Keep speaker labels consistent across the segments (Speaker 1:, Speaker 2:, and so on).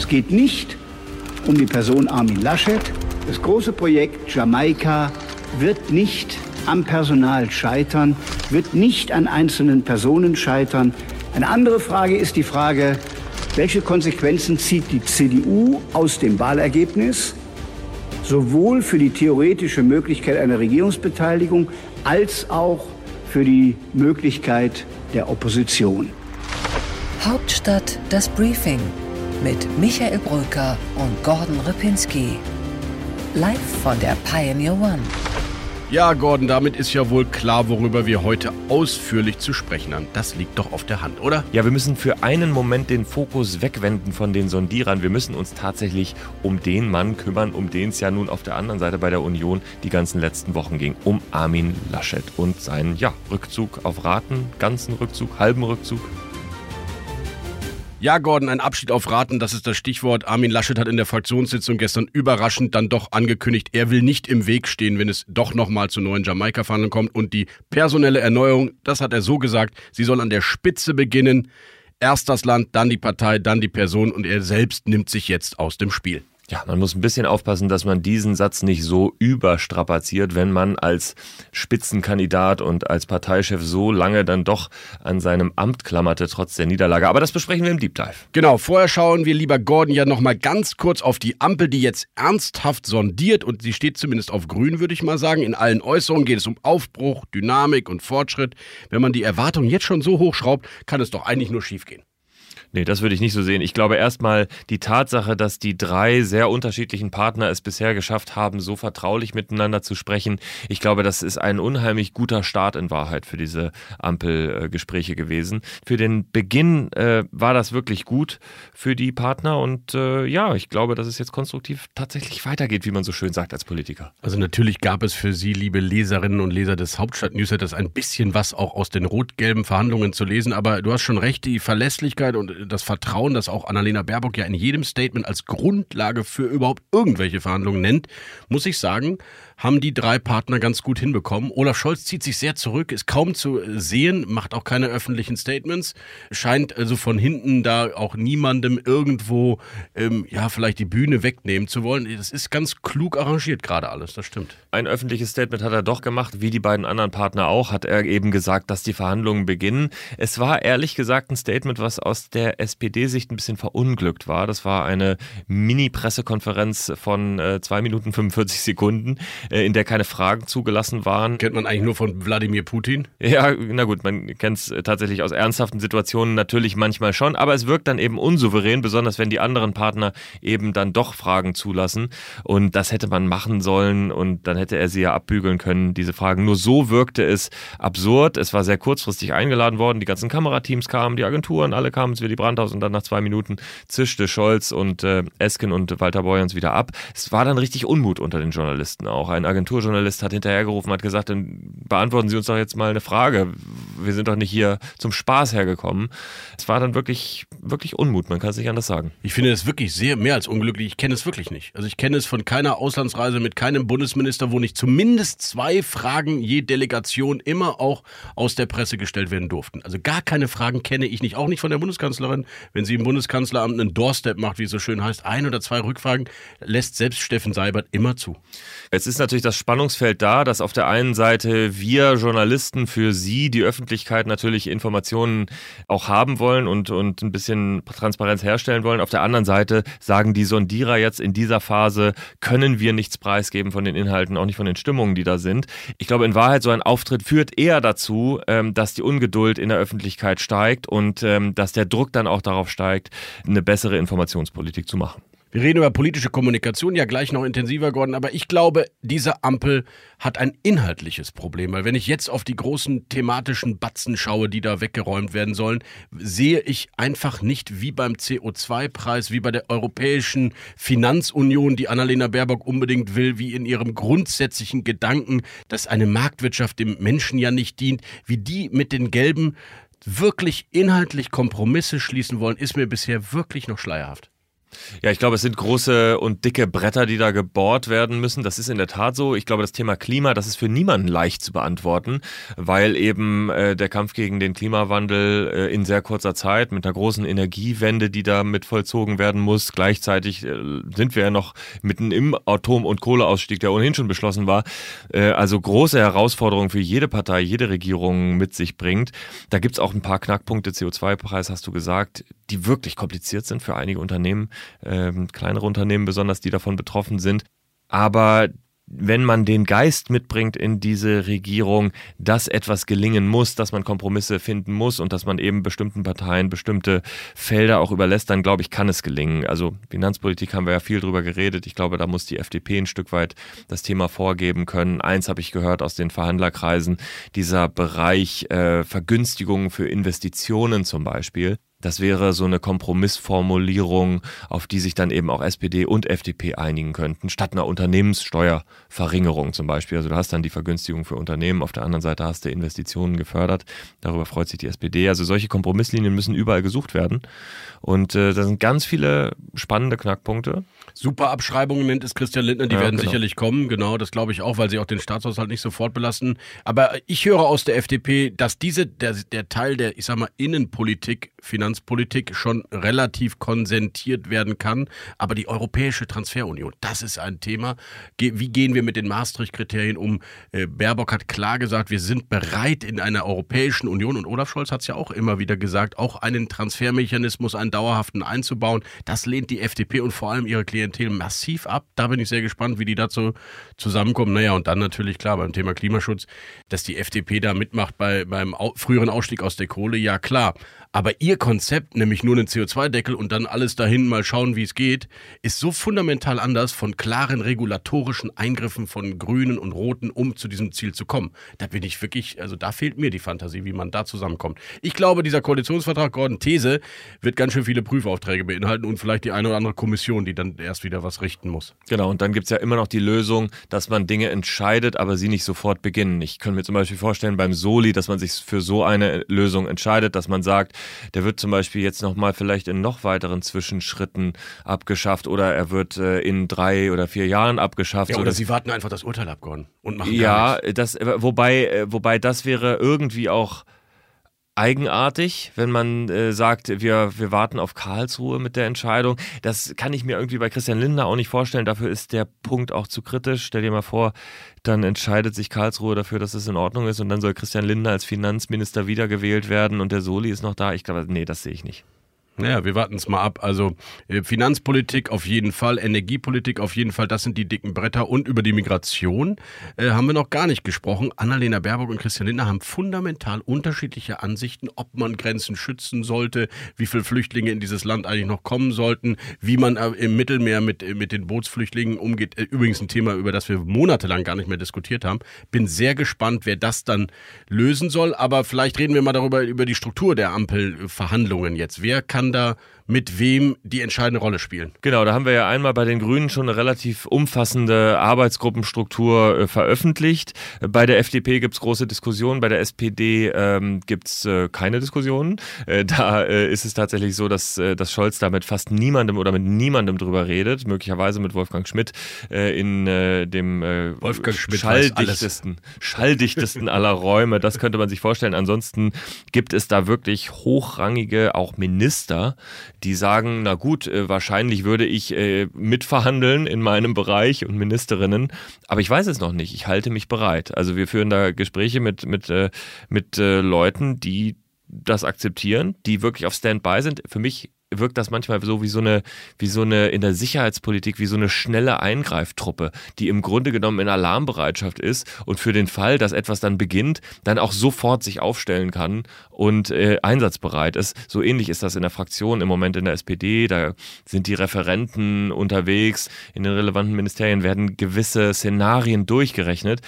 Speaker 1: Es geht nicht um die Person Armin Laschet. Das große Projekt Jamaika wird nicht am Personal scheitern, wird nicht an einzelnen Personen scheitern. Eine andere Frage ist die Frage, welche Konsequenzen zieht die CDU aus dem Wahlergebnis, sowohl für die theoretische Möglichkeit einer Regierungsbeteiligung als auch für die Möglichkeit der Opposition.
Speaker 2: Hauptstadt das Briefing mit Michael Brücker und Gordon Ripinski. Live von der Pioneer One.
Speaker 3: Ja, Gordon, damit ist ja wohl klar, worüber wir heute ausführlich zu sprechen haben. Das liegt doch auf der Hand, oder?
Speaker 4: Ja, wir müssen für einen Moment den Fokus wegwenden von den Sondierern. Wir müssen uns tatsächlich um den Mann kümmern, um den es ja nun auf der anderen Seite bei der Union die ganzen letzten Wochen ging. Um Armin Laschet und seinen ja, Rückzug auf Raten, ganzen Rückzug, halben Rückzug.
Speaker 3: Ja, Gordon, ein Abschied auf Raten, das ist das Stichwort. Armin Laschet hat in der Fraktionssitzung gestern überraschend dann doch angekündigt, er will nicht im Weg stehen, wenn es doch nochmal zu neuen Jamaika-Verhandlungen kommt. Und die personelle Erneuerung, das hat er so gesagt, sie soll an der Spitze beginnen. Erst das Land, dann die Partei, dann die Person und er selbst nimmt sich jetzt aus dem Spiel.
Speaker 4: Ja, man muss ein bisschen aufpassen, dass man diesen Satz nicht so überstrapaziert, wenn man als Spitzenkandidat und als Parteichef so lange dann doch an seinem Amt klammerte, trotz der Niederlage. Aber das besprechen wir im Deep Dive.
Speaker 3: Genau, vorher schauen wir lieber Gordon ja nochmal ganz kurz auf die Ampel, die jetzt ernsthaft sondiert und sie steht zumindest auf grün, würde ich mal sagen. In allen Äußerungen geht es um Aufbruch, Dynamik und Fortschritt. Wenn man die Erwartungen jetzt schon so hochschraubt, kann es doch eigentlich nur schiefgehen.
Speaker 4: Nee, das würde ich nicht so sehen. Ich glaube erstmal die Tatsache, dass die drei sehr unterschiedlichen Partner es bisher geschafft haben, so vertraulich miteinander zu sprechen. Ich glaube, das ist ein unheimlich guter Start in Wahrheit für diese Ampelgespräche gewesen. Für den Beginn äh, war das wirklich gut für die Partner und äh, ja, ich glaube, dass es jetzt konstruktiv tatsächlich weitergeht, wie man so schön sagt als Politiker.
Speaker 3: Also natürlich gab es für Sie, liebe Leserinnen und Leser des Hauptstadt-Newsletters, ein bisschen was auch aus den rot-gelben Verhandlungen zu lesen, aber du hast schon recht, die Verlässlichkeit und das Vertrauen, das auch Annalena Baerbock ja in jedem Statement als Grundlage für überhaupt irgendwelche Verhandlungen nennt, muss ich sagen, haben die drei Partner ganz gut hinbekommen. Olaf Scholz zieht sich sehr zurück, ist kaum zu sehen, macht auch keine öffentlichen Statements, scheint also von hinten da auch niemandem irgendwo, ähm, ja, vielleicht die Bühne wegnehmen zu wollen. Das ist ganz klug arrangiert gerade alles, das stimmt.
Speaker 4: Ein öffentliches Statement hat er doch gemacht, wie die beiden anderen Partner auch, hat er eben gesagt, dass die Verhandlungen beginnen. Es war ehrlich gesagt ein Statement, was aus der SPD-Sicht ein bisschen verunglückt war. Das war eine Mini-Pressekonferenz von äh, 2 Minuten 45 Sekunden äh, in der keine Fragen zugelassen waren.
Speaker 3: Kennt man eigentlich nur von Wladimir Putin?
Speaker 4: Ja, na gut, man kennt es äh, tatsächlich aus ernsthaften Situationen natürlich manchmal schon, aber es wirkt dann eben unsouverän, besonders wenn die anderen Partner eben dann doch Fragen zulassen. Und das hätte man machen sollen und dann hätte er sie ja abbügeln können, diese Fragen. Nur so wirkte es absurd. Es war sehr kurzfristig eingeladen worden. Die ganzen Kamerateams kamen, die Agenturen, alle kamen Willy Brandhaus und dann nach zwei Minuten zischte Scholz und äh, Esken und Walter Beuerns wieder ab. Es war dann richtig Unmut unter den Journalisten auch. Ein Agenturjournalist hat hinterhergerufen, hat gesagt, dann beantworten Sie uns doch jetzt mal eine Frage. Wir sind doch nicht hier zum Spaß hergekommen. Es war dann wirklich, wirklich Unmut, man kann es nicht anders sagen.
Speaker 3: Ich finde das wirklich sehr mehr als unglücklich. Ich kenne es wirklich nicht. Also ich kenne es von keiner Auslandsreise mit keinem Bundesminister, wo nicht zumindest zwei Fragen je Delegation immer auch aus der Presse gestellt werden durften. Also gar keine Fragen kenne ich nicht, auch nicht von der Bundeskanzlerin. Wenn sie im Bundeskanzleramt einen Doorstep macht, wie es so schön heißt, ein oder zwei Rückfragen, lässt selbst Steffen Seibert immer zu.
Speaker 4: Jetzt ist natürlich das Spannungsfeld da, dass auf der einen Seite wir Journalisten für Sie, die Öffentlichkeit, natürlich Informationen auch haben wollen und, und ein bisschen Transparenz herstellen wollen. Auf der anderen Seite sagen die Sondierer jetzt in dieser Phase, können wir nichts preisgeben von den Inhalten, auch nicht von den Stimmungen, die da sind. Ich glaube, in Wahrheit, so ein Auftritt führt eher dazu, ähm, dass die Ungeduld in der Öffentlichkeit steigt und ähm, dass der Druck dann auch darauf steigt, eine bessere Informationspolitik zu machen.
Speaker 3: Wir reden über politische Kommunikation ja gleich noch intensiver, Gordon, aber ich glaube, diese Ampel hat ein inhaltliches Problem, weil wenn ich jetzt auf die großen thematischen Batzen schaue, die da weggeräumt werden sollen, sehe ich einfach nicht wie beim CO2-Preis, wie bei der Europäischen Finanzunion, die Annalena Baerbock unbedingt will, wie in ihrem grundsätzlichen Gedanken, dass eine Marktwirtschaft dem Menschen ja nicht dient, wie die mit den gelben wirklich inhaltlich Kompromisse schließen wollen, ist mir bisher wirklich noch schleierhaft.
Speaker 4: Ja, ich glaube, es sind große und dicke Bretter, die da gebohrt werden müssen. Das ist in der Tat so. Ich glaube, das Thema Klima, das ist für niemanden leicht zu beantworten, weil eben äh, der Kampf gegen den Klimawandel äh, in sehr kurzer Zeit mit einer großen Energiewende, die da mit vollzogen werden muss, gleichzeitig äh, sind wir ja noch mitten im Atom- und Kohleausstieg, der ohnehin schon beschlossen war. Äh, also große Herausforderungen für jede Partei, jede Regierung mit sich bringt. Da gibt's auch ein paar Knackpunkte. CO2-Preis hast du gesagt, die wirklich kompliziert sind für einige Unternehmen ähm, kleinere Unternehmen besonders, die davon betroffen sind. Aber wenn man den Geist mitbringt in diese Regierung, dass etwas gelingen muss, dass man Kompromisse finden muss und dass man eben bestimmten Parteien bestimmte Felder auch überlässt, dann glaube ich, kann es gelingen. Also Finanzpolitik haben wir ja viel drüber geredet. Ich glaube, da muss die FDP ein Stück weit das Thema vorgeben können. Eins habe ich gehört aus den Verhandlerkreisen, dieser Bereich äh, Vergünstigungen für Investitionen zum Beispiel. Das wäre so eine Kompromissformulierung, auf die sich dann eben auch SPD und FDP einigen könnten, statt einer Unternehmenssteuerverringerung zum Beispiel. Also du hast dann die Vergünstigung für Unternehmen, auf der anderen Seite hast du Investitionen gefördert. Darüber freut sich die SPD. Also solche Kompromisslinien müssen überall gesucht werden. Und äh, da sind ganz viele spannende Knackpunkte.
Speaker 3: Super Abschreibungen nennt es Christian Lindner, die ja, werden genau. sicherlich kommen, genau, das glaube ich auch, weil sie auch den Staatshaushalt nicht sofort belasten. Aber ich höre aus der FDP, dass diese, der, der Teil der, ich sag mal, Innenpolitik, Finanzpolitik schon relativ konsentiert werden kann. Aber die Europäische Transferunion, das ist ein Thema. Wie gehen wir mit den Maastricht-Kriterien um? Äh, Baerbock hat klar gesagt, wir sind bereit in einer Europäischen Union und Olaf Scholz hat es ja auch immer wieder gesagt, auch einen Transfermechanismus, einen dauerhaften einzubauen. Das lehnt die FDP und vor allem ihre Klientel massiv ab. Da bin ich sehr gespannt, wie die dazu zusammenkommen. Naja, und dann natürlich klar beim Thema Klimaschutz, dass die FDP da mitmacht bei, beim früheren Ausstieg aus der Kohle, ja klar. Aber ihr Konzept, nämlich nur einen CO2-Deckel und dann alles dahin mal schauen, wie es geht, ist so fundamental anders von klaren regulatorischen Eingriffen von Grünen und Roten, um zu diesem Ziel zu kommen. Da bin ich wirklich, also da fehlt mir die Fantasie, wie man da zusammenkommt. Ich glaube, dieser Koalitionsvertrag, Gordon These, wird ganz schön viele Prüfaufträge beinhalten und vielleicht die eine oder andere Kommission, die dann erst wieder was richten muss.
Speaker 4: Genau, und dann gibt es ja immer noch die Lösung, dass man Dinge entscheidet, aber sie nicht sofort beginnen. Ich könnte mir zum Beispiel vorstellen beim Soli, dass man sich für so eine Lösung entscheidet, dass man sagt, der wird zum Beispiel jetzt nochmal vielleicht in noch weiteren Zwischenschritten abgeschafft oder er wird äh, in drei oder vier Jahren abgeschafft.
Speaker 3: Ja, oder, oder sie warten einfach das Urteil ab, Gordon, und machen
Speaker 4: Ja, das, wobei, äh, wobei das wäre irgendwie auch eigenartig, wenn man äh, sagt, wir, wir warten auf Karlsruhe mit der Entscheidung. Das kann ich mir irgendwie bei Christian Lindner auch nicht vorstellen. Dafür ist der Punkt auch zu kritisch. Stell dir mal vor, dann entscheidet sich Karlsruhe dafür, dass es in Ordnung ist und dann soll Christian Lindner als Finanzminister wiedergewählt werden und der Soli ist noch da. Ich glaube, nee, das sehe ich nicht.
Speaker 3: Naja, wir warten es mal ab. Also äh, Finanzpolitik auf jeden Fall, Energiepolitik auf jeden Fall, das sind die dicken Bretter. Und über die Migration äh, haben wir noch gar nicht gesprochen. Annalena Baerbock und Christian Lindner haben fundamental unterschiedliche Ansichten, ob man Grenzen schützen sollte, wie viele Flüchtlinge in dieses Land eigentlich noch kommen sollten, wie man äh, im Mittelmeer mit, äh, mit den Bootsflüchtlingen umgeht. Übrigens ein Thema, über das wir monatelang gar nicht mehr diskutiert haben. Bin sehr gespannt, wer das dann lösen soll. Aber vielleicht reden wir mal darüber, über die Struktur der Ampelverhandlungen jetzt. Wer kann da mit wem die entscheidende Rolle spielen.
Speaker 4: Genau, da haben wir ja einmal bei den Grünen schon eine relativ umfassende Arbeitsgruppenstruktur äh, veröffentlicht. Bei der FDP gibt es große Diskussionen, bei der SPD ähm, gibt es äh, keine Diskussionen. Äh, da äh, ist es tatsächlich so, dass, äh, dass Scholz da mit fast niemandem oder mit niemandem drüber redet, möglicherweise mit Wolfgang Schmidt äh, in dem
Speaker 3: Wolfgang Schmidt
Speaker 4: schalldichtesten, schalldichtesten aller Räume. Das könnte man sich vorstellen. Ansonsten gibt es da wirklich hochrangige, auch Minister, die sagen, na gut, äh, wahrscheinlich würde ich äh, mitverhandeln in meinem Bereich und Ministerinnen, aber ich weiß es noch nicht. Ich halte mich bereit. Also wir führen da Gespräche mit, mit, äh, mit Leuten, die das akzeptieren, die wirklich auf Standby sind. Für mich wirkt das manchmal so wie so eine, wie so eine in der Sicherheitspolitik, wie so eine schnelle Eingreiftruppe, die im Grunde genommen in Alarmbereitschaft ist und für den Fall, dass etwas dann beginnt, dann auch sofort sich aufstellen kann und äh, einsatzbereit ist. So ähnlich ist das in der Fraktion im Moment in der SPD. Da sind die Referenten unterwegs. In den relevanten Ministerien werden gewisse Szenarien durchgerechnet.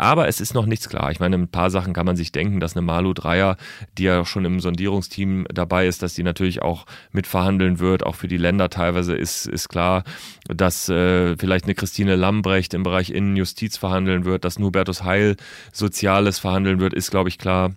Speaker 4: Aber es ist noch nichts klar. Ich meine, ein paar Sachen kann man sich denken, dass eine Malu Dreier, die ja schon im Sondierungsteam dabei ist, dass die natürlich auch mitverhandeln wird. Auch für die Länder teilweise ist, ist klar, dass äh, vielleicht eine Christine Lambrecht im Bereich Innenjustiz verhandeln wird, dass Hubertus Heil Soziales verhandeln wird, ist, glaube ich, klar.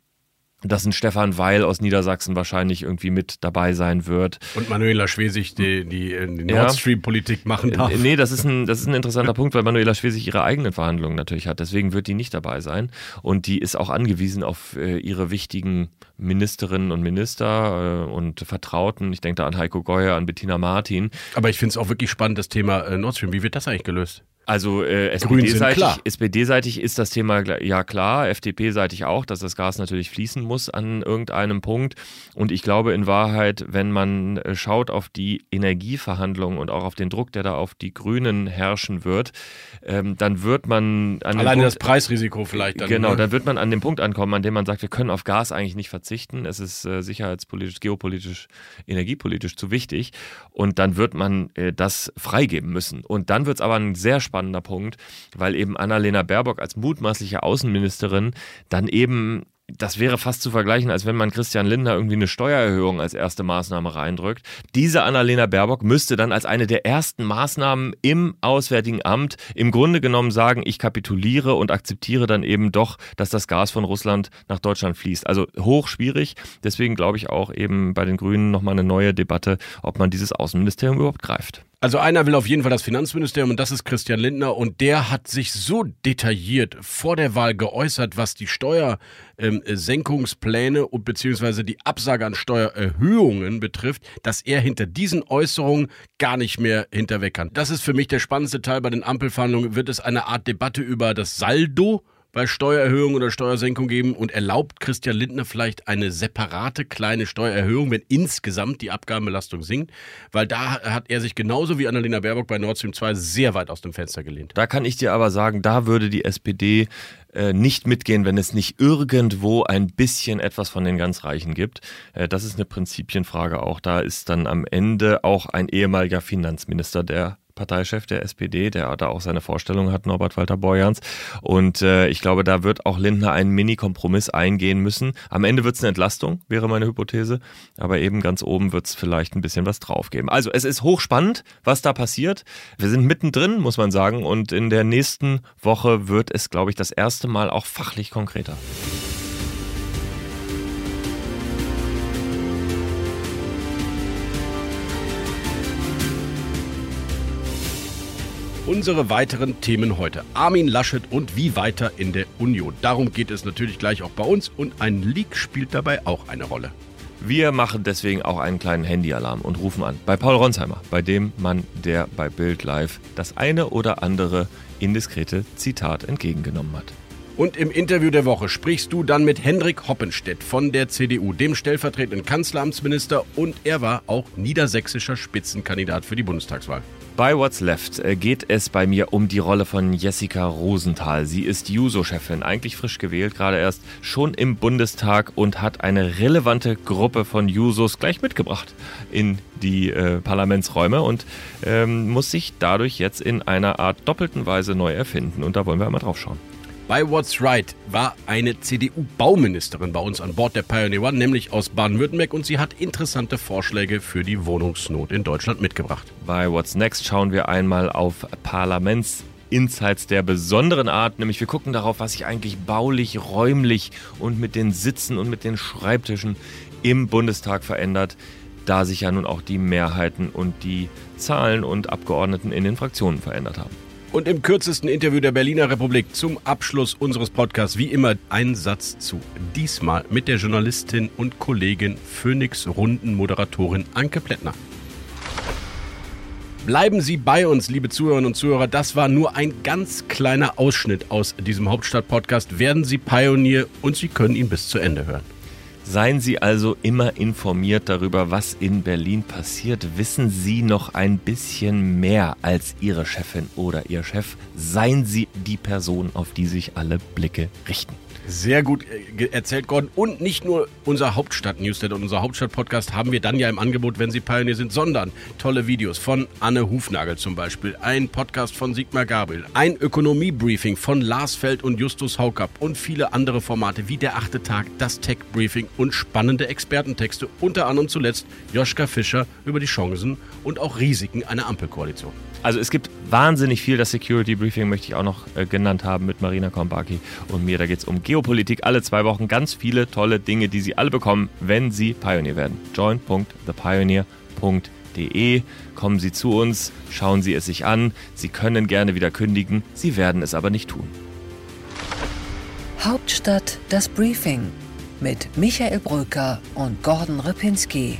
Speaker 4: Dass ein Stefan Weil aus Niedersachsen wahrscheinlich irgendwie mit dabei sein wird.
Speaker 3: Und Manuela Schwesig die, die, äh, die Nord Stream-Politik machen darf.
Speaker 4: Nee, das ist, ein, das ist ein interessanter Punkt, weil Manuela Schwesig ihre eigenen Verhandlungen natürlich hat. Deswegen wird die nicht dabei sein. Und die ist auch angewiesen auf äh, ihre wichtigen Ministerinnen und Minister äh, und Vertrauten. Ich denke da an Heiko Geuer, an Bettina Martin.
Speaker 3: Aber ich finde es auch wirklich spannend, das Thema äh, Nord Stream. Wie wird das eigentlich gelöst?
Speaker 4: Also äh, SPD-seitig SPD ist das Thema ja klar, FDP-seitig auch, dass das Gas natürlich fließen muss an irgendeinem Punkt. Und ich glaube in Wahrheit, wenn man äh, schaut auf die Energieverhandlungen und auch auf den Druck, der da auf die Grünen herrschen wird, ähm, dann wird man
Speaker 3: an Alleine Punkt, das Preisrisiko vielleicht
Speaker 4: dann. Genau, ne? dann wird man an dem Punkt ankommen, an dem man sagt, wir können auf Gas eigentlich nicht verzichten. Es ist äh, sicherheitspolitisch, geopolitisch, energiepolitisch zu wichtig. Und dann wird man äh, das freigeben müssen. Und dann wird es aber ein sehr spannender Punkt, weil eben Annalena Baerbock als mutmaßliche Außenministerin dann eben das wäre fast zu vergleichen, als wenn man Christian Lindner irgendwie eine Steuererhöhung als erste Maßnahme reindrückt. Diese Annalena Baerbock müsste dann als eine der ersten Maßnahmen im Auswärtigen Amt im Grunde genommen sagen, ich kapituliere und akzeptiere dann eben doch, dass das Gas von Russland nach Deutschland fließt. Also hoch schwierig. Deswegen glaube ich auch eben bei den Grünen nochmal eine neue Debatte, ob man dieses Außenministerium überhaupt greift.
Speaker 3: Also einer will auf jeden Fall das Finanzministerium und das ist Christian Lindner und der hat sich so detailliert vor der Wahl geäußert, was die Steuersenkungspläne ähm, und beziehungsweise die Absage an Steuererhöhungen betrifft, dass er hinter diesen Äußerungen gar nicht mehr hinterweg kann. Das ist für mich der spannendste Teil bei den Ampelverhandlungen. Wird es eine Art Debatte über das Saldo bei Steuererhöhung oder Steuersenkung geben und erlaubt Christian Lindner vielleicht eine separate kleine Steuererhöhung, wenn insgesamt die Abgabenbelastung sinkt? Weil da hat er sich genauso wie Annalena Baerbock bei Nord Stream 2 sehr weit aus dem Fenster gelehnt.
Speaker 4: Da kann ich dir aber sagen, da würde die SPD äh, nicht mitgehen, wenn es nicht irgendwo ein bisschen etwas von den ganz Reichen gibt. Äh, das ist eine Prinzipienfrage auch. Da ist dann am Ende auch ein ehemaliger Finanzminister, der Parteichef der SPD, der da auch seine Vorstellung hat, Norbert Walter Borjans. Und äh, ich glaube, da wird auch Lindner einen Mini-Kompromiss eingehen müssen. Am Ende wird es eine Entlastung, wäre meine Hypothese. Aber eben ganz oben wird es vielleicht ein bisschen was draufgeben. Also es ist hochspannend, was da passiert. Wir sind mittendrin, muss man sagen. Und in der nächsten Woche wird es, glaube ich, das erste Mal auch fachlich konkreter.
Speaker 3: Unsere weiteren Themen heute. Armin Laschet und wie weiter in der Union. Darum geht es natürlich gleich auch bei uns und ein Leak spielt dabei auch eine Rolle.
Speaker 4: Wir machen deswegen auch einen kleinen Handyalarm und rufen an bei Paul Ronsheimer, bei dem Mann, der bei Bild Live das eine oder andere indiskrete Zitat entgegengenommen hat.
Speaker 3: Und im Interview der Woche sprichst du dann mit Hendrik Hoppenstedt von der CDU, dem stellvertretenden Kanzleramtsminister und er war auch niedersächsischer Spitzenkandidat für die Bundestagswahl.
Speaker 4: Bei What's Left äh, geht es bei mir um die Rolle von Jessica Rosenthal. Sie ist Juso-Chefin, eigentlich frisch gewählt, gerade erst schon im Bundestag und hat eine relevante Gruppe von Jusos gleich mitgebracht in die äh, Parlamentsräume und ähm, muss sich dadurch jetzt in einer Art doppelten Weise neu erfinden. Und da wollen wir einmal drauf schauen.
Speaker 3: Bei What's Right war eine CDU-Bauministerin bei uns an Bord der Pioneer One, nämlich aus Baden-Württemberg, und sie hat interessante Vorschläge für die Wohnungsnot in Deutschland mitgebracht.
Speaker 4: Bei What's Next schauen wir einmal auf Parlaments Insights der besonderen Art, nämlich wir gucken darauf, was sich eigentlich baulich, räumlich und mit den Sitzen und mit den Schreibtischen im Bundestag verändert, da sich ja nun auch die Mehrheiten und die Zahlen und Abgeordneten in den Fraktionen verändert haben.
Speaker 3: Und im kürzesten Interview der Berliner Republik zum Abschluss unseres Podcasts wie immer ein Satz zu. Diesmal mit der Journalistin und Kollegin Phoenix Runden Moderatorin Anke Plättner. Bleiben Sie bei uns, liebe Zuhörerinnen und Zuhörer. Das war nur ein ganz kleiner Ausschnitt aus diesem Hauptstadt-Podcast. Werden Sie Pionier und Sie können ihn bis zu Ende hören.
Speaker 4: Seien Sie also immer informiert darüber, was in Berlin passiert. Wissen Sie noch ein bisschen mehr als Ihre Chefin oder Ihr Chef. Seien Sie die Person, auf die sich alle Blicke richten.
Speaker 3: Sehr gut äh, erzählt, Gordon. Und nicht nur unser Hauptstadt-Newsletter und unser Hauptstadt-Podcast haben wir dann ja im Angebot, wenn Sie Pioneer sind, sondern tolle Videos von Anne Hufnagel zum Beispiel, ein Podcast von Sigmar Gabriel, ein Ökonomie-Briefing von Lars Feld und Justus Haukapp und viele andere Formate wie der achte Tag, das Tech-Briefing und spannende Expertentexte, unter anderem zuletzt Joschka Fischer über die Chancen und auch Risiken einer Ampelkoalition.
Speaker 4: Also es gibt wahnsinnig viel, das Security Briefing möchte ich auch noch äh, genannt haben mit Marina Kombaki und mir. Da geht es um Geopolitik alle zwei Wochen ganz viele tolle Dinge, die Sie alle bekommen, wenn Sie Pioneer werden. join.thepioneer.de Kommen Sie zu uns, schauen Sie es sich an. Sie können gerne wieder kündigen, Sie werden es aber nicht tun.
Speaker 2: Hauptstadt das Briefing mit Michael Brücker und Gordon Ripinski.